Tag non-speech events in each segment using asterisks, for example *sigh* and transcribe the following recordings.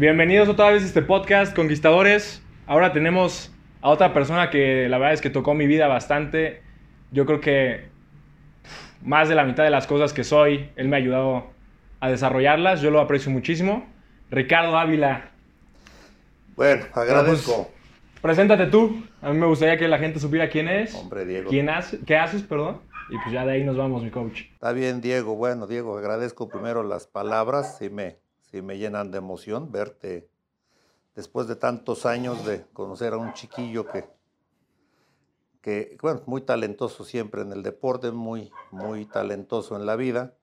Bienvenidos otra vez a este podcast, Conquistadores. Ahora tenemos a otra persona que la verdad es que tocó mi vida bastante. Yo creo que más de la mitad de las cosas que soy, él me ha ayudado a desarrollarlas. Yo lo aprecio muchísimo. Ricardo Ávila. Bueno, agradezco. Pues, preséntate tú. A mí me gustaría que la gente supiera quién es. Hombre, Diego. Quién hace, qué haces, perdón. Y pues ya de ahí nos vamos, mi coach. Está bien, Diego. Bueno, Diego, agradezco primero las palabras. Sí me, sí me llenan de emoción verte después de tantos años de conocer a un chiquillo que, que bueno, muy talentoso siempre en el deporte, muy, muy talentoso en la vida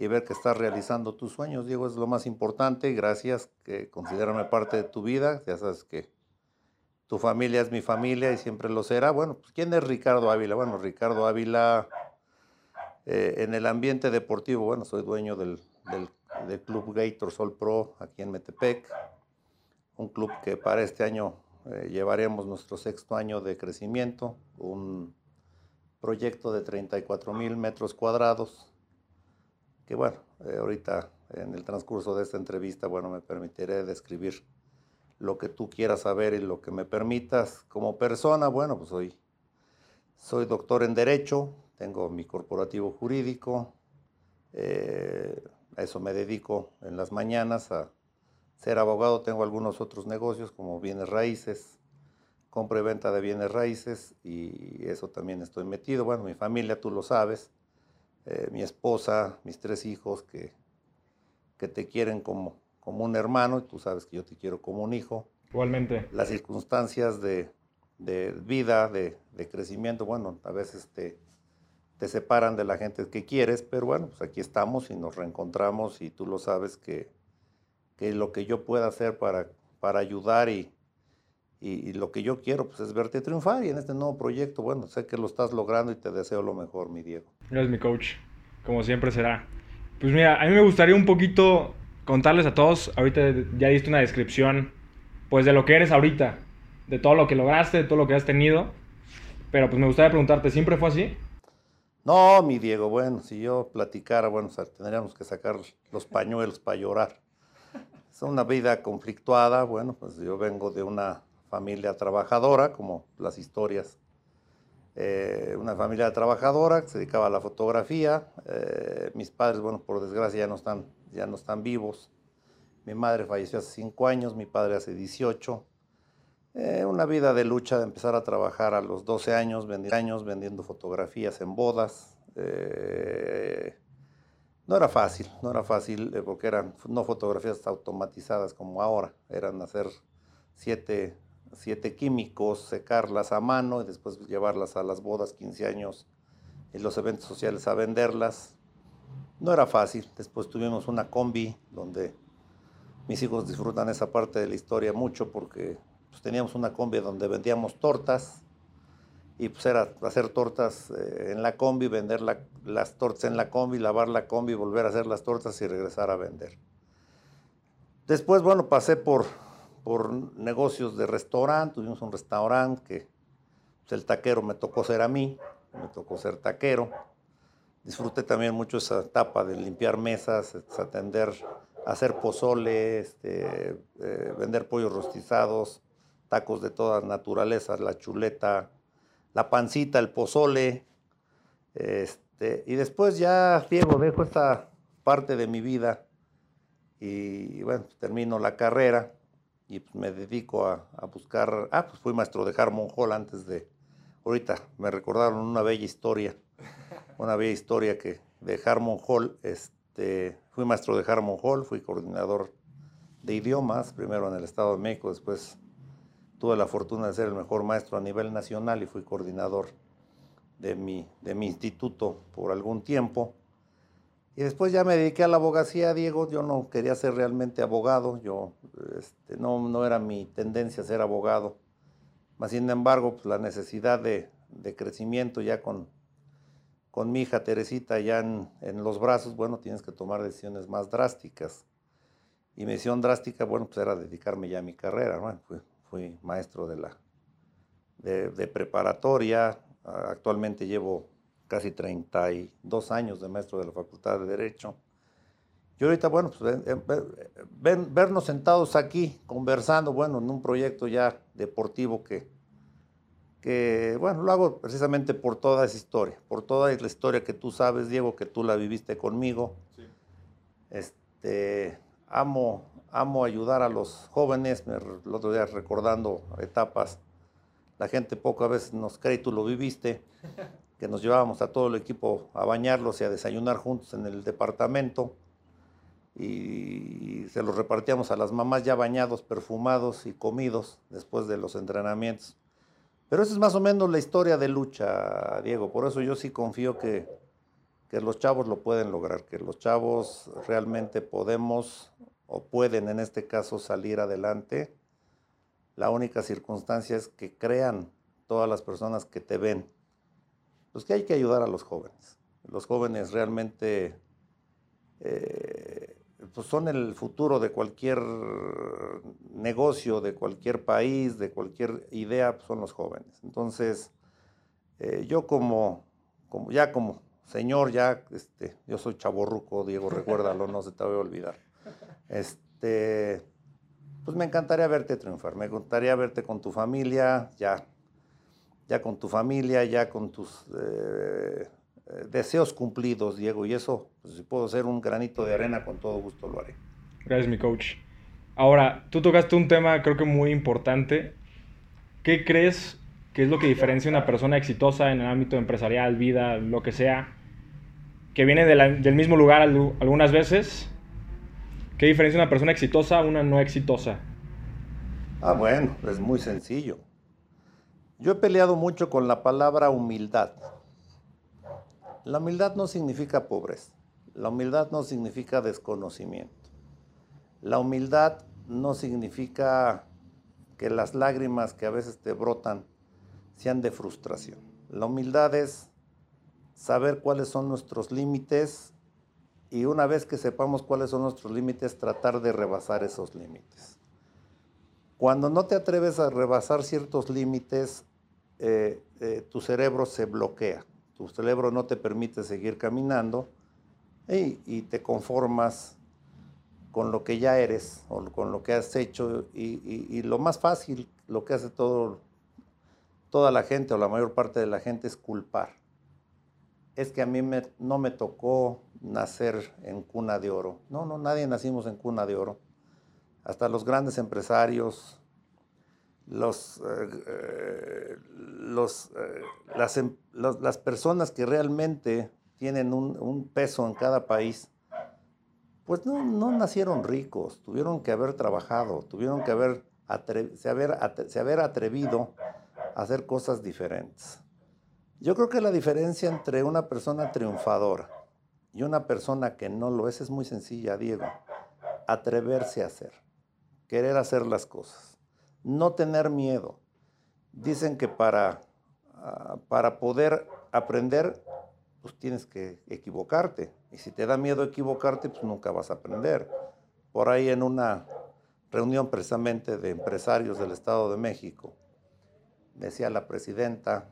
y ver que estás realizando tus sueños, Diego, es lo más importante. Gracias, que considérame parte de tu vida. Ya sabes que tu familia es mi familia y siempre lo será. Bueno, pues ¿quién es Ricardo Ávila? Bueno, Ricardo Ávila eh, en el ambiente deportivo, bueno, soy dueño del, del, Club Gator Sol Pro aquí en Metepec, un club que para este año eh, llevaremos nuestro sexto año de crecimiento, un proyecto de 34 mil metros cuadrados, que bueno, eh, ahorita en el transcurso de esta entrevista, bueno, me permitiré describir lo que tú quieras saber y lo que me permitas. Como persona, bueno, pues soy, soy doctor en Derecho, tengo mi corporativo jurídico, eh, a eso me dedico en las mañanas, a ser abogado, tengo algunos otros negocios como bienes raíces, compra y venta de bienes raíces y eso también estoy metido. Bueno, mi familia, tú lo sabes, eh, mi esposa, mis tres hijos que, que te quieren como, como un hermano, y tú sabes que yo te quiero como un hijo. Igualmente. Las circunstancias de, de vida, de, de, crecimiento, bueno, a veces te, te separan de la gente que quieres, pero bueno, pues aquí estamos y nos reencontramos y tú lo sabes que, que lo que yo pueda hacer para, para ayudar y, y, lo que yo quiero pues, es verte triunfar y en este nuevo proyecto, bueno, sé que lo estás logrando y te deseo lo mejor, mi Diego. Gracias, mi coach. Como siempre será. Pues mira, a mí me gustaría un poquito contarles a todos, ahorita ya diste una descripción, pues de lo que eres ahorita, de todo lo que lograste, de todo lo que has tenido, pero pues me gustaría preguntarte, ¿siempre fue así? No, mi Diego, bueno, si yo platicara, bueno, tendríamos que sacar los pañuelos para llorar. Es una vida conflictuada, bueno, pues yo vengo de una familia trabajadora, como las historias. Eh, una familia trabajadora que se dedicaba a la fotografía. Eh, mis padres, bueno, por desgracia ya no, están, ya no están vivos. Mi madre falleció hace cinco años, mi padre hace 18. Eh, una vida de lucha de empezar a trabajar a los 12 años, vendiendo, años, vendiendo fotografías en bodas. no era fácil, no era fácil porque eran no fotografías automatizadas como ahora, eran hacer siete siete químicos, secarlas a mano y después llevarlas a las bodas, 15 años y los eventos sociales a venderlas. No era fácil. Después tuvimos una combi donde mis hijos disfrutan esa parte de la historia mucho porque pues, teníamos una combi donde vendíamos tortas y pues era hacer tortas eh, en la combi, vender las tortas en la combi, lavar la combi, volver a hacer las tortas y regresar a vender. Después, bueno, pasé por por negocios de restaurante, tuvimos un restaurante que pues, el taquero me tocó ser a mí, me tocó ser taquero. Disfruté también mucho esa etapa de limpiar mesas, atender, hacer pozole, este, eh, vender pollos rostizados, tacos de todas naturalezas, la chuleta, la pancita, el pozole. Este, y después ya, Diego, dejo esta parte de mi vida y bueno, termino la carrera y pues me dedico a, buscar, ah, pues fui maestro de Harmon Hall antes de, ahorita me recordaron una bella historia, una bella historia que de Harmon Hall, este, fui maestro de Harmon Hall, fui coordinador de idiomas, primero en el Estado de México, después tuve la fortuna de ser el mejor maestro a nivel nacional y fui coordinador de mi, de mi instituto por algún tiempo. Y después ya me dediqué a la abogacía, Diego. Yo no quería ser realmente abogado, yo este, no, no, era mi tendencia ser abogado. Más sin embargo, pues, la necesidad de, de, crecimiento ya con, con mi hija Teresita ya en, en, los brazos, bueno, tienes que tomar decisiones más drásticas. Y mi decisión drástica, bueno, pues era dedicarme ya a mi carrera. Bueno, fui, fui maestro de, la, de, de preparatoria, actualmente llevo casi 32 años de maestro de la Facultad de Derecho. Y ahorita, bueno, pues vernos sentados aquí conversando, bueno, en un proyecto ya deportivo que, que, bueno, lo hago precisamente por toda esa historia, por toda la historia que tú sabes, Diego, que tú la viviste conmigo. Este, amo, amo ayudar a los jóvenes, el otro día recordando etapas, la gente poco a veces nos cree, tú lo viviste, *laughs* que nos llevábamos a todo el equipo a bañarlos y a desayunar juntos en el departamento y se los repartíamos a las mamás ya bañados, perfumados y comidos después de los entrenamientos. Pero esa es más o menos la historia de lucha, Diego. Por eso yo sí confío que, que los chavos lo pueden lograr, que los chavos realmente podemos o pueden en este caso salir adelante. La única circunstancia es que crean todas las personas que te ven. Pues que hay que ayudar a los jóvenes. Los jóvenes realmente eh, pues son el futuro de cualquier negocio, de cualquier país, de cualquier idea, pues son los jóvenes. Entonces, eh, yo como, como, ya como señor, ya, este, yo soy chaborruco, Diego, recuérdalo, no se te voy a olvidar. Este, pues me encantaría verte triunfar, me encantaría verte con tu familia, ya, ya con tu familia, ya con tus eh, eh, deseos cumplidos, Diego, y eso, pues, si puedo ser un granito de arena, con todo gusto lo haré. Gracias, mi coach. Ahora, tú tocaste un tema creo que muy importante. ¿Qué crees que es lo que diferencia una persona exitosa en el ámbito empresarial, vida, lo que sea, que viene del mismo lugar algunas veces? ¿Qué diferencia una persona exitosa a una no exitosa? Ah, bueno, es muy sencillo. Yo he peleado mucho con la palabra humildad. La humildad no significa pobreza. La humildad no significa desconocimiento. La humildad no significa que las lágrimas que a veces te brotan sean de frustración. La humildad es saber cuáles son nuestros límites y una vez que sepamos cuáles son nuestros límites, tratar de rebasar esos límites. Cuando no te atreves a rebasar ciertos límites, eh, eh, tu cerebro se bloquea tu cerebro no te permite seguir caminando y, te conformas con lo que ya eres o con lo que has hecho y, lo más fácil, lo que hace todo, toda la gente o la mayor parte de la gente es culpar. Es que a mí no me tocó nacer en cuna de oro. No, no, nadie nacimos en cuna de oro. Hasta los grandes empresarios, eh, los, eh, em, las, personas que realmente tienen un, peso en cada país, pues no, nacieron ricos, tuvieron que haber trabajado, tuvieron que haber, se haber atrevido a hacer cosas diferentes. Yo creo que la diferencia entre una persona triunfadora y una persona que no lo es es muy sencilla, Diego. Atreverse a hacer, querer hacer las cosas no tener miedo. Dicen que para, ah, para poder aprender, pues tienes que equivocarte. Y si te da miedo equivocarte, pues nunca vas a aprender. Por ahí en una reunión precisamente de empresarios del Estado de México, decía la presidenta,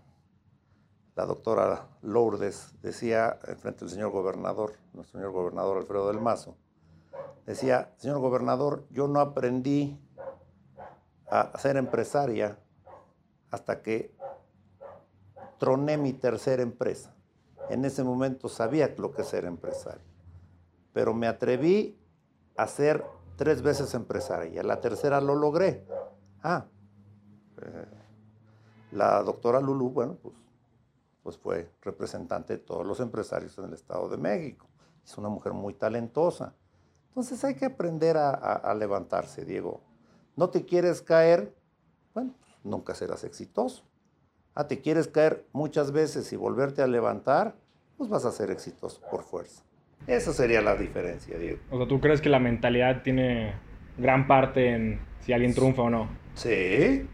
la doctora Lourdes, decía frente al señor gobernador, nuestro señor gobernador Alfredo del Mazo, decía, señor gobernador, yo no aprendí a ser empresaria hasta que troné mi tercera empresa. En ese momento sabía lo que ser empresario, pero me atreví a ser tres veces empresaria. La tercera lo logré. Ah, eh, la doctora Lulu, bueno, pues, pues fue representante de todos los empresarios en el Estado de México. Es una mujer muy talentosa. Entonces hay que aprender a levantarse, Diego no te quieres caer, bueno, nunca serás exitoso. Ah, te quieres caer muchas veces y volverte a levantar, pues vas a ser exitoso por fuerza. Esa sería la diferencia, Diego. O sea, ¿tú crees que la mentalidad tiene gran parte en si alguien triunfa o no? Sí.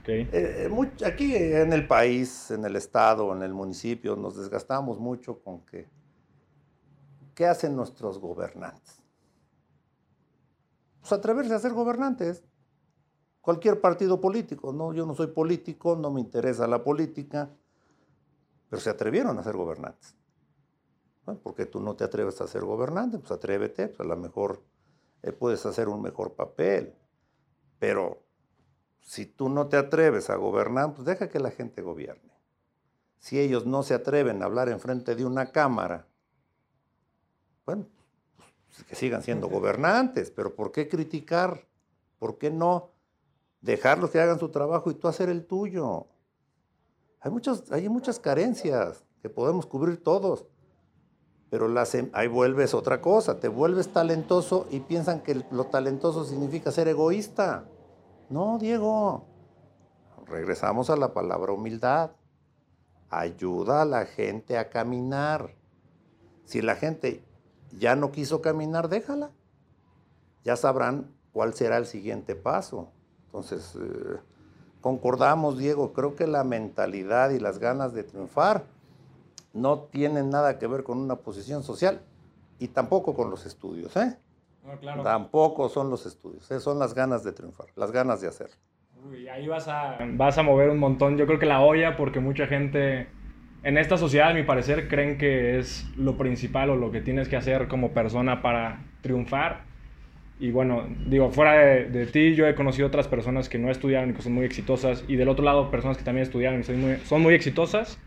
Okay. Eh, aquí en el país, en el estado, en el municipio, nos desgastamos mucho con que, ¿qué hacen nuestros gobernantes? Pues atreverse a ser gobernantes cualquier partido político. No, yo no soy político, no me interesa la política, pero se atrevieron a ser gobernantes. Bueno, ¿Por qué tú no te atreves a ser gobernante? Pues atrévete, pues a lo mejor eh, puedes hacer un mejor papel. Pero si tú no te atreves a gobernar, pues deja que la gente gobierne. Si ellos no se atreven a hablar en frente de una cámara, bueno, pues que sigan siendo gobernantes, pero ¿por qué criticar? ¿Por qué no dejarlos que hagan su trabajo y tú hacer el tuyo? Hay, muchas, hay muchas carencias que podemos cubrir todos, pero las, em- ahí vuelves otra cosa, te vuelves talentoso y piensan que lo talentoso significa ser egoísta. No, Diego, regresamos a la palabra humildad. Ayuda a la gente a caminar. Si la gente ya no quiso caminar, déjala. Ya sabrán cuál será el siguiente paso. Entonces, eh, concordamos, Diego, creo que la mentalidad y las ganas de triunfar no tienen nada que ver con una posición social y tampoco con los estudios, ¿eh? No, claro. Tampoco son los estudios, ¿eh? son las ganas de triunfar, las ganas de hacer. Uy, ahí vas a, vas a mover un montón. Yo creo que la olla, porque mucha gente en esta sociedad, a mi parecer, creen que es lo principal o lo que tienes que hacer como persona para triunfar. Y bueno, digo, fuera de, de ti, yo he conocido otras personas que no estudiaron y que son muy exitosas. Y del otro lado, personas que también estudiaron y son muy, son muy exitosas.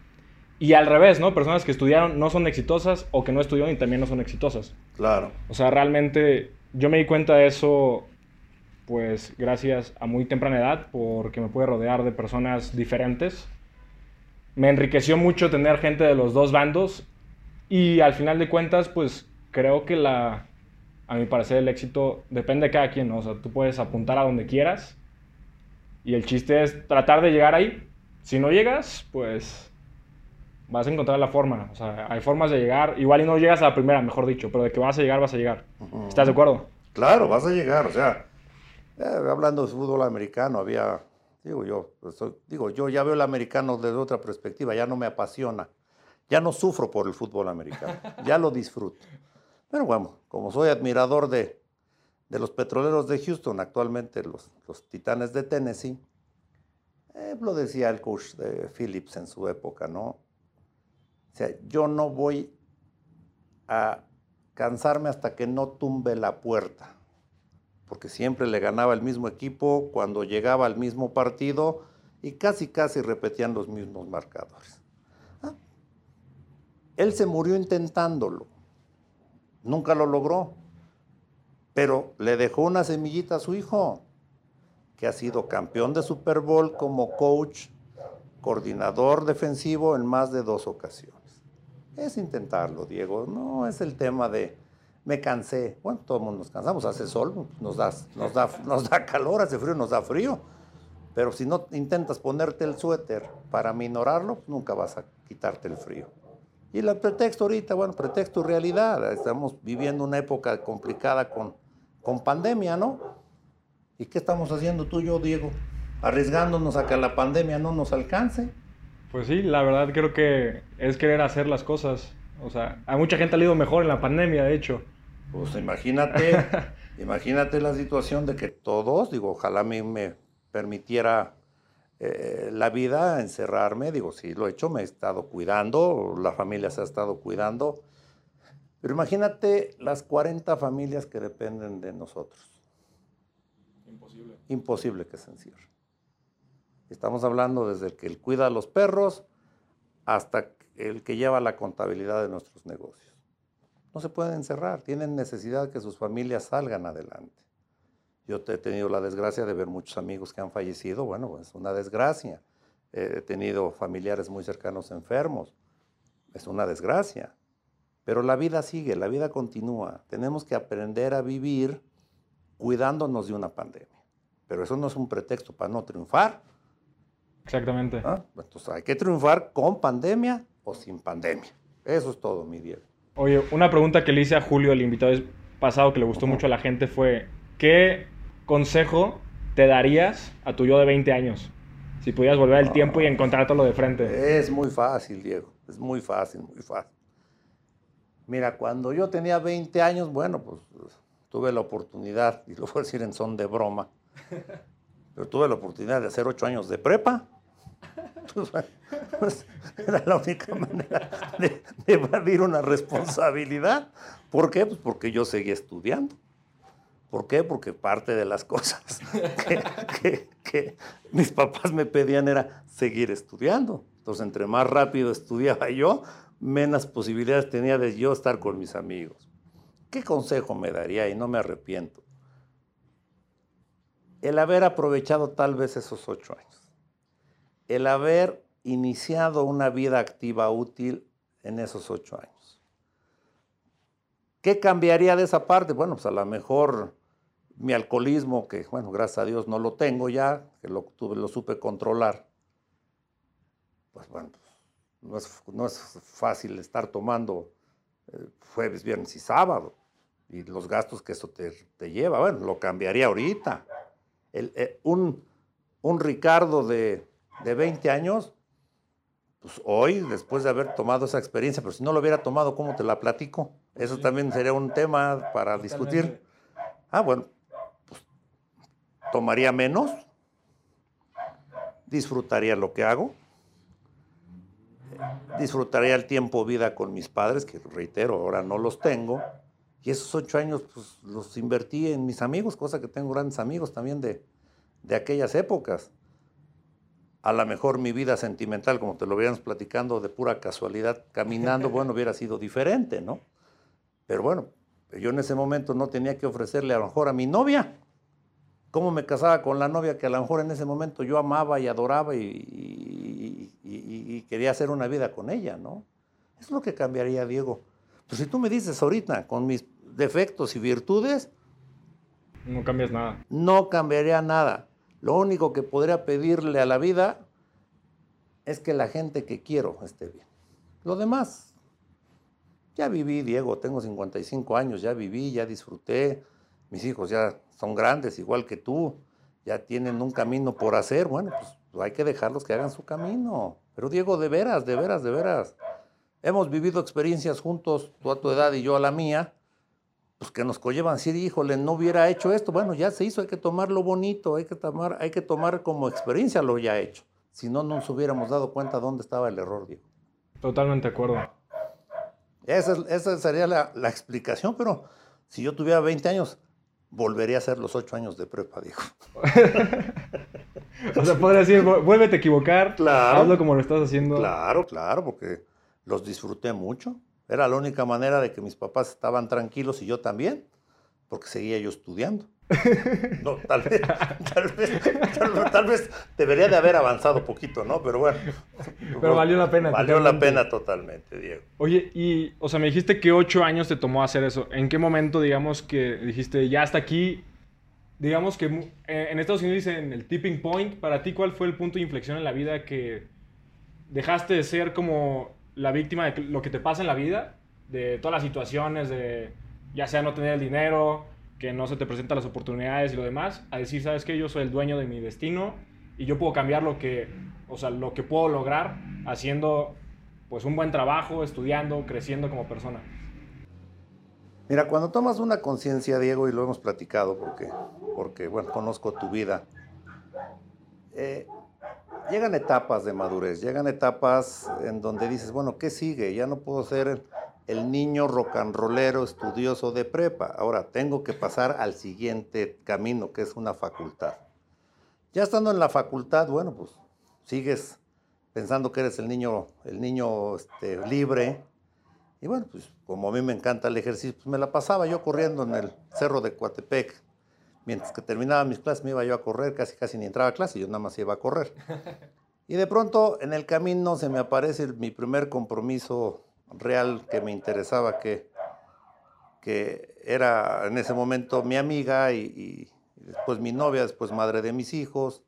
Y al revés, ¿no? Personas que estudiaron no son exitosas o que no estudiaron y también no son exitosas. Claro. O sea, realmente yo me di cuenta de eso, pues gracias a muy temprana edad, porque me pude rodear de personas diferentes. Me enriqueció mucho tener gente de los dos bandos y al final de cuentas, pues creo que la, a mi parecer, el éxito depende de cada quien, ¿no? O sea, tú puedes apuntar a donde quieras y el chiste es tratar de llegar ahí. Si no llegas, pues vas a encontrar la forma. O sea, hay formas de llegar. Igual y no llegas a la primera, mejor dicho, pero de que vas a llegar, vas a llegar. ¿Estás de acuerdo? Claro, vas a llegar, o sea, eh, hablando de fútbol americano, había, digo yo, pues, digo, yo ya veo el americano desde otra perspectiva, ya no me apasiona, ya no sufro por el fútbol americano, ya lo disfruto. Pero bueno, como soy admirador de, de los petroleros de Houston, actualmente los, los Titanes de Tennessee, eh, lo decía el coach de Phillips en su época, ¿no? O sea, yo no voy a cansarme hasta que no tumbe la puerta, porque siempre le ganaba el mismo equipo cuando llegaba al mismo partido y casi casi repetían los mismos marcadores. Ah, Él se murió intentándolo, nunca lo logró, pero le dejó una semillita a su hijo, que ha sido campeón de Super Bowl como coach, coordinador defensivo en más de dos ocasiones. Es intentarlo, Diego. No es el tema de me cansé. Bueno, todos nos cansamos. Hace sol, nos da, nos, da, *laughs* nos da calor, hace frío, nos da frío. Pero si no intentas ponerte el suéter para minorarlo, nunca vas a quitarte el frío. Y el pretexto ahorita, bueno, pretexto realidad. Estamos viviendo una época complicada con, con pandemia, ¿no? ¿Y qué estamos haciendo tú y yo, Diego? Arriesgándonos a que la pandemia no nos alcance. Pues sí, la verdad creo que es querer hacer las cosas. O sea, a mucha gente ha ido mejor en la pandemia, de hecho. Pues imagínate, *laughs* imagínate la situación de que todos, digo, ojalá a mí me permitiera eh, la vida encerrarme, digo, sí lo he hecho, me he estado cuidando, la familia se ha estado cuidando, pero imagínate las 40 familias que dependen de nosotros. Imposible. Imposible que se encierren. Estamos hablando desde el que cuida a los perros hasta el que lleva la contabilidad de nuestros negocios. No se pueden encerrar, tienen necesidad que sus familias salgan adelante. Yo he tenido la desgracia de ver muchos amigos que han fallecido, bueno, es una desgracia. He tenido familiares muy cercanos enfermos, es una desgracia. Pero la vida sigue, la vida continúa. Tenemos que aprender a vivir cuidándonos de una pandemia. Pero eso no es un pretexto para no triunfar. Exactamente. ¿ah? Entonces hay que triunfar con pandemia o sin pandemia. Eso es todo, mi Diego. Oye, una pregunta que le hice a Julio, el invitado pasado, que le gustó mucho a la gente, fue: ¿qué consejo te darías a tu yo de 20 años? Si pudieras volver el tiempo y encontrártelo de frente. Es muy fácil, Diego. Es muy fácil, muy fácil. Mira, cuando yo tenía 20 años, bueno, pues tuve la oportunidad, y lo voy a decir en son de broma, *laughs* pero tuve la oportunidad de hacer 8 años de prepa Pues, era la única manera de, evadir una responsabilidad. ¿Por qué? Pues porque yo seguía estudiando. ¿Por qué? Porque parte de las cosas que, que, mis papás me pedían era seguir estudiando. Entonces, entre más rápido estudiaba yo, menos posibilidades tenía de yo estar con mis amigos. ¿Qué consejo me daría? Y no me arrepiento. El haber aprovechado tal vez esos ocho años el haber iniciado una vida activa útil en esos ocho años. ¿Qué cambiaría de esa parte? Bueno, pues a lo mejor mi alcoholismo, que bueno, gracias a Dios no lo tengo ya, que lo, tuve, lo supe controlar, pues bueno, pues, no, es, fácil estar tomando eh, jueves, viernes y sábado, y los gastos que eso te, lleva, bueno, lo cambiaría ahorita. Eh, un, un Ricardo de de 20 años, pues hoy, después de haber tomado esa experiencia, pero si no lo hubiera tomado, ¿cómo te la platico? Eso también sería un tema para discutir. Ah, bueno, pues tomaría menos, disfrutaría lo que hago, disfrutaría el tiempo vida con mis padres, que reitero, ahora no los tengo, y esos ocho años pues, los invertí en mis amigos, cosa que tengo grandes amigos también de, de aquellas épocas a lo mejor mi vida sentimental, como te lo habíamos platicando de pura casualidad, caminando, *laughs* bueno, hubiera sido diferente, ¿no? Pero bueno, yo en ese momento no tenía que ofrecerle a lo mejor a mi novia. ¿Cómo me casaba con la novia que a lo mejor en ese momento yo amaba y adoraba y, y quería hacer una vida con ella, ¿no? Es lo que cambiaría, Diego. Pues si tú me dices ahorita, con mis defectos y virtudes... No cambias nada. No cambiaría nada. Lo único que podría pedirle a la vida es que la gente que quiero esté bien. Lo demás, ya viví, Diego, tengo 55 años, ya viví, ya disfruté, mis hijos ya son grandes, igual que tú, ya tienen un camino por hacer, bueno, pues hay que dejarlos que hagan su camino. Pero Diego, de veras, de veras, de veras, hemos vivido experiencias juntos, tú a tu edad y yo a la mía, pues que nos conllevan decir, híjole, no hubiera hecho esto. Bueno, ya se hizo, hay que tomar lo bonito, hay que tomar, hay que tomar como experiencia lo ya hecho. Si no, no nos hubiéramos dado cuenta dónde estaba el error, Diego. Totalmente de acuerdo. Esa, sería la, explicación, pero si yo tuviera 20 años, volvería a hacer los 8 años de prepa, Diego. *laughs* o sea, podría decir, vuélvete a equivocar, claro, hazlo como lo estás haciendo. Claro, claro, porque los disfruté mucho. Era la única manera de que mis papás estaban tranquilos y yo también, porque seguía yo estudiando. *laughs* No, tal vez, tal vez, debería de haber avanzado poquito, ¿no? Pero bueno. Pero valió la pena. Valió la pena totalmente, Diego. Oye, y, o sea, me dijiste que ocho años te tomó hacer eso. ¿En qué momento, digamos, que dijiste, ya hasta aquí, digamos que eh, en Estados Unidos dicen el tipping point, para ti, ¿cuál fue el punto de inflexión en la vida que dejaste de ser como la víctima de lo que te pasa en la vida, de todas las situaciones, de ya sea no tener el dinero, que no se te presentan las oportunidades y lo demás, a decir, ¿sabes qué? Yo soy el dueño de mi destino y yo puedo cambiar lo que, o sea, lo que puedo lograr haciendo pues un buen trabajo, estudiando, creciendo como persona. Mira, cuando tomas una conciencia, Diego, y lo hemos platicado porque, porque bueno, conozco tu vida, eh, llegan etapas de madurez, llegan etapas en donde dices, bueno, ¿qué sigue? Ya no puedo ser el, niño rocanrolero estudioso de prepa. Ahora tengo que pasar al siguiente camino, que es una facultad. Ya estando en la facultad, bueno, pues sigues pensando que eres el niño, el niño este, libre. Y bueno, pues como a mí me encanta el ejercicio, pues me la pasaba yo corriendo en el cerro de Coatepec mientras que terminaba mis clases me iba yo a correr, casi casi ni entraba a clase, yo nada más iba a correr. Y de pronto en el camino se me aparece mi primer compromiso real que me interesaba, que, que era en ese momento mi amiga y, después mi novia, después madre de mis hijos.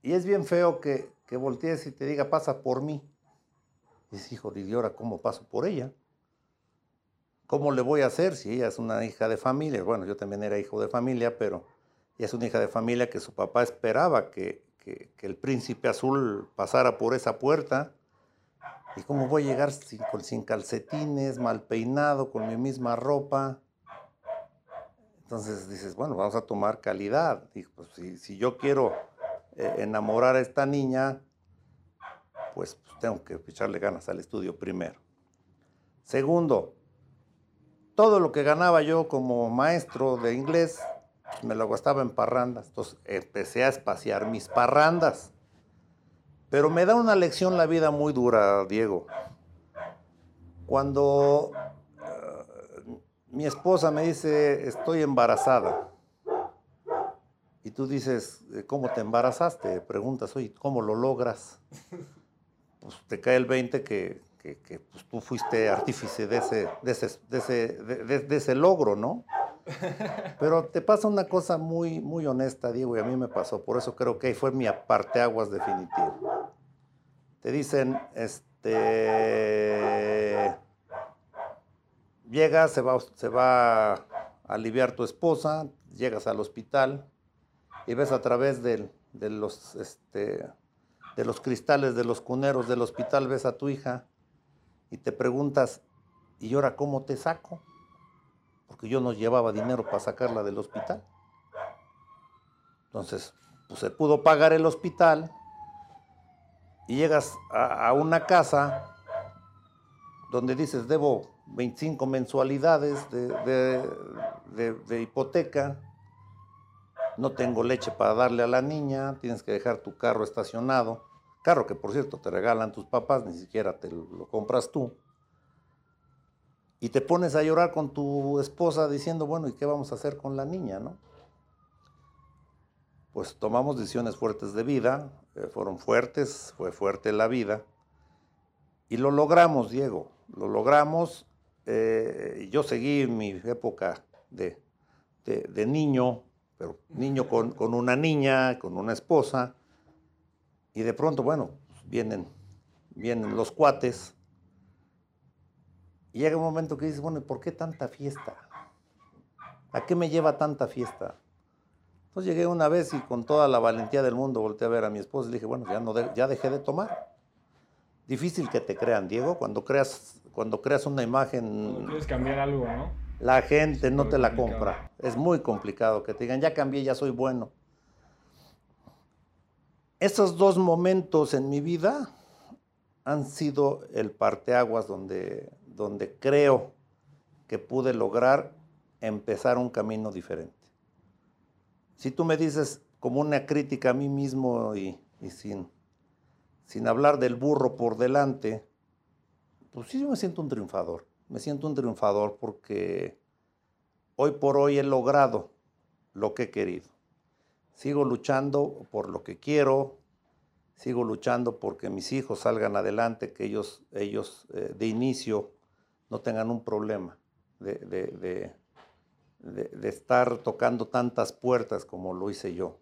Y es bien feo que, que voltees y te diga, pasa por mí. Y dices, hijo, ¿y ahora cómo paso por ella? ¿Cómo le voy a hacer si ella es una hija de familia? Bueno, yo también era hijo de familia, pero ella es una hija de familia que su papá esperaba que, el príncipe azul pasara por esa puerta. ¿Y cómo voy a llegar sin, sin calcetines, mal peinado, con mi misma ropa? Entonces dices, bueno, vamos a tomar calidad. pues, si, si, yo quiero eh, enamorar a esta niña, pues, pues tengo que echarle ganas al estudio primero. Segundo, todo lo que ganaba yo como maestro de inglés, me lo gastaba en parrandas. Entonces empecé a espaciar mis parrandas. Pero me da una lección la vida muy dura, Diego. Cuando eh, mi esposa me dice, estoy embarazada, y tú dices, ¿cómo te embarazaste? Preguntas, oye, ¿cómo lo logras? Pues te cae el 20 que, pues, tú fuiste artífice de ese, de ese, de ese, logro, ¿no? *laughs* Pero te pasa una cosa muy, muy honesta, Diego, y a mí me pasó, por eso creo que ahí fue mi aparteaguas definitivo. Te dicen, este, llegas, se va, se va a aliviar tu esposa, llegas al hospital, y ves a través de, los, este, de los cristales de los cuneros del hospital, ves a tu hija y te preguntas, ¿y ahora cómo te saco? Porque yo no llevaba dinero para sacarla del hospital. Entonces, pues se pudo pagar el hospital y llegas a, una casa donde dices, debo 25 mensualidades de hipoteca, no tengo leche para darle a la niña, tienes que dejar tu carro estacionado, carro que por cierto te regalan tus papás, ni siquiera te lo compras tú, y te pones a llorar con tu esposa diciendo, bueno, ¿y qué vamos a hacer con la niña, no? Pues tomamos decisiones fuertes de vida, eh, fueron fuertes, fue fuerte la vida, y lo logramos, Diego, lo logramos. Eh, yo seguí mi época de, de niño pero niño con, una niña, con una esposa, y de pronto, bueno, vienen, vienen los cuates, y llega un momento que dices, bueno, ¿y por qué tanta fiesta? ¿A qué me lleva tanta fiesta? Entonces llegué una vez y con toda la valentía del mundo volteé a ver a mi esposa y le dije, bueno, ya, no ya dejé de tomar. Difícil que te crean, Diego, cuando creas, cuando creas una imagen... quieres cambiar algo, ¿no? La gente no te la compra. Es muy complicado que te digan, ya cambié, ya soy bueno. Esos dos momentos en mi vida han sido el parteaguas donde, donde creo que pude lograr empezar un camino diferente. Si tú me dices como una crítica a mí mismo y, sin, sin hablar del burro por delante, pues sí yo me siento un triunfador me siento un triunfador porque hoy por hoy he logrado lo que he querido. Sigo luchando por lo que quiero, sigo luchando porque mis hijos salgan adelante, que ellos, ellos eh, de inicio no tengan un problema de, de, estar tocando tantas puertas como lo hice yo.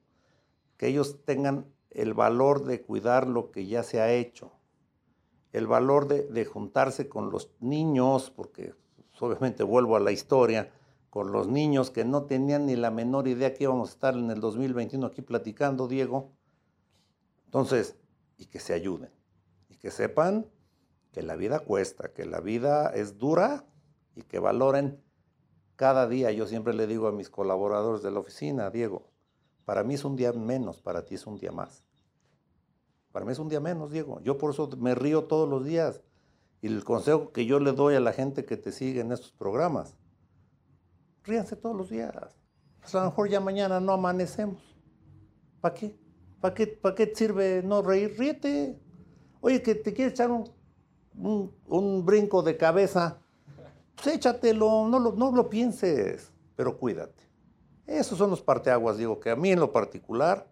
Que ellos tengan el valor de cuidar lo que ya se ha hecho, el valor de, juntarse con los niños, porque obviamente vuelvo a la historia, con los niños que no tenían ni la menor idea que íbamos a estar en el 2021 aquí platicando, Diego. Entonces, y que se ayuden, y que sepan que la vida cuesta, que la vida es dura y que valoren cada día. Yo siempre le digo a mis colaboradores de la oficina, Diego, para mí es un día menos, para ti es un día más. Para mí es un día menos, Diego. Yo por eso me río todos los días. Y el consejo que yo le doy a la gente que te sigue en estos programas, ríanse todos los días. Pues a lo mejor ya mañana no amanecemos. ¿Para qué? ¿Para qué, ¿Para qué sirve no reír? Ríete. Oye, que te quieres echar un, un, brinco de cabeza, pues échatelo, no lo, no lo pienses, pero cuídate. Esos son los parteaguas, digo, que a mí en lo particular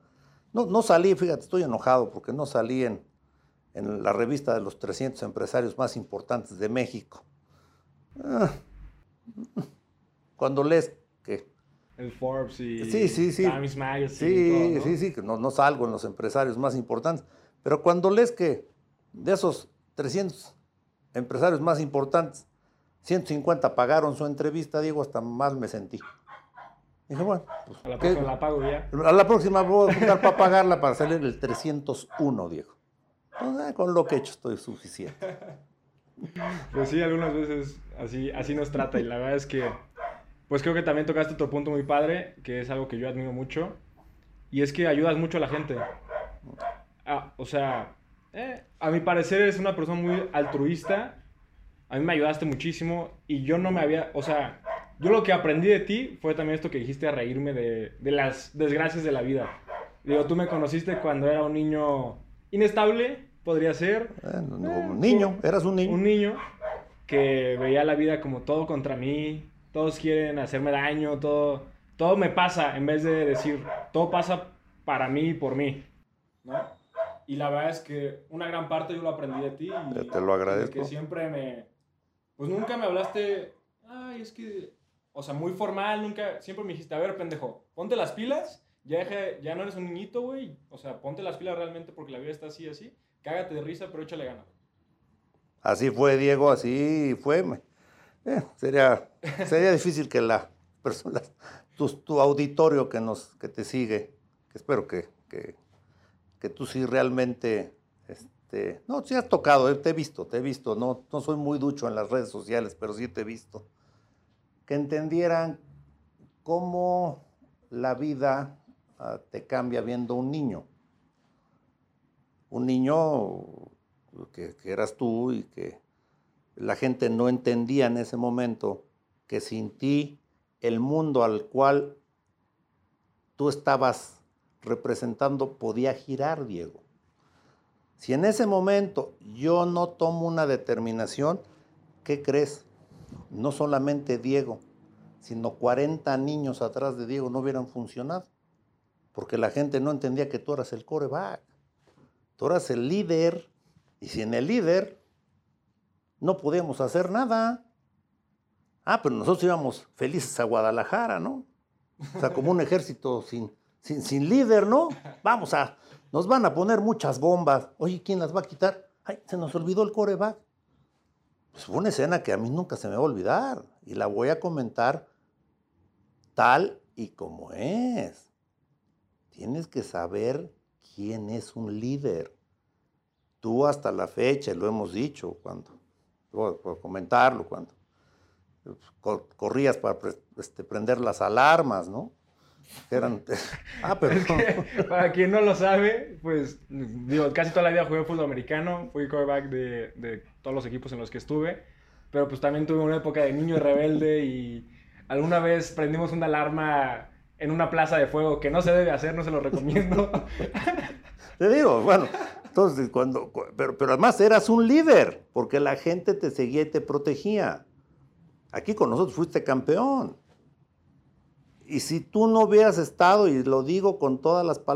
no, no salí, fíjate, estoy enojado porque no salí en, la revista de los 300 empresarios más importantes de México. Ah, cuando lees que... El Forbes y sí, sí, sí. Times Magazine. Sí, sí, sí, que no, no salgo en los empresarios más importantes. Pero cuando lees que de esos 300 empresarios más importantes, 150 pagaron su entrevista, Diego, hasta mal me sentí. Dije, bueno, pues, a la próxima la pago ya. A la próxima voy a juntar para pagarla para salir el 301, Diego. Pues, con lo que he hecho estoy suficiente. Pues sí, algunas veces así, así nos trata y la verdad es que, pues creo que también tocaste otro punto muy padre, que es algo que yo admiro mucho, y es que ayudas mucho a la gente. ah, o sea, eh, a mi parecer eres una persona muy altruista. A mí me ayudaste muchísimo y yo no me había, o sea, yo lo que aprendí de ti fue también esto que dijiste a reírme de, de las desgracias de la vida. Digo, tú me conociste cuando era un niño inestable, podría ser. Eh, no, Eh, un niño, fue- eras un niño. Un niño que veía la vida como todo contra mí, todos quieren hacerme daño, todo, todo me pasa, en vez de decir, todo pasa para mí y por mí, ¿no? Y la verdad es que una gran parte yo lo aprendí de ti. Y, Te- lo agradezco. Que siempre me... Pues nunca me hablaste, ay, es que... O sea, muy formal, nunca... Siempre me dijiste, a ver, pendejo, ponte las pilas, ya, deja- ya no eres un niñito, güey. O sea, ponte las pilas realmente porque la vida está así, así. Cágate de risa, pero échale ganas. Así fue, Diego, así fue. Eh, sería, sería difícil que la persona, tu, auditorio que, nos, que te sigue, que espero que, que, tú sí realmente, este, no, sí has tocado, eh, te he visto, te he visto, no, no soy muy ducho en las redes sociales, pero sí te he visto, que entendieran cómo la vida ah, te cambia viendo un niño. Un niño que eras tú y que la gente no entendía en ese momento que sin ti el mundo al cual tú estabas representando podía girar, Diego. Si en ese momento yo no tomo una determinación, ¿qué crees? No solamente Diego, sino 40 niños atrás de Diego no hubieran funcionado, porque la gente no entendía que tú eras el coreback, tú eras el líder, y sin el líder no podíamos hacer nada. Ah, pero nosotros íbamos felices a Guadalajara, ¿no? O sea, como un ejército sin, sin, líder, ¿no? Vamos a, nos van a poner muchas bombas. Oye, ¿quién las va a quitar? Ay, se nos olvidó el coreback. Pues fue una escena que a mí nunca se me va a olvidar y la voy a comentar tal y como es. Tienes que saber quién es un líder. Tú hasta la fecha, lo hemos dicho, cuando, por, por comentarlo, cuando co- corrías para este, prender las alarmas, ¿no? Eran, *laughs* ah, pero Es que, *laughs* para quien no lo sabe, pues, digo, casi toda la vida jugué fútbol americano, fui quarterback de, de todos los equipos en los que estuve, pero pues también tuve una época de niño rebelde y alguna vez prendimos una alarma en una plaza de fuego que no se debe hacer, no se lo recomiendo. *laughs* Te digo, bueno, entonces cuando, cu- pero, pero además eras un líder, porque la gente te seguía y te protegía. Aquí con nosotros fuiste campeón. Y si tú no hubieras estado, y lo digo con todas las palabras,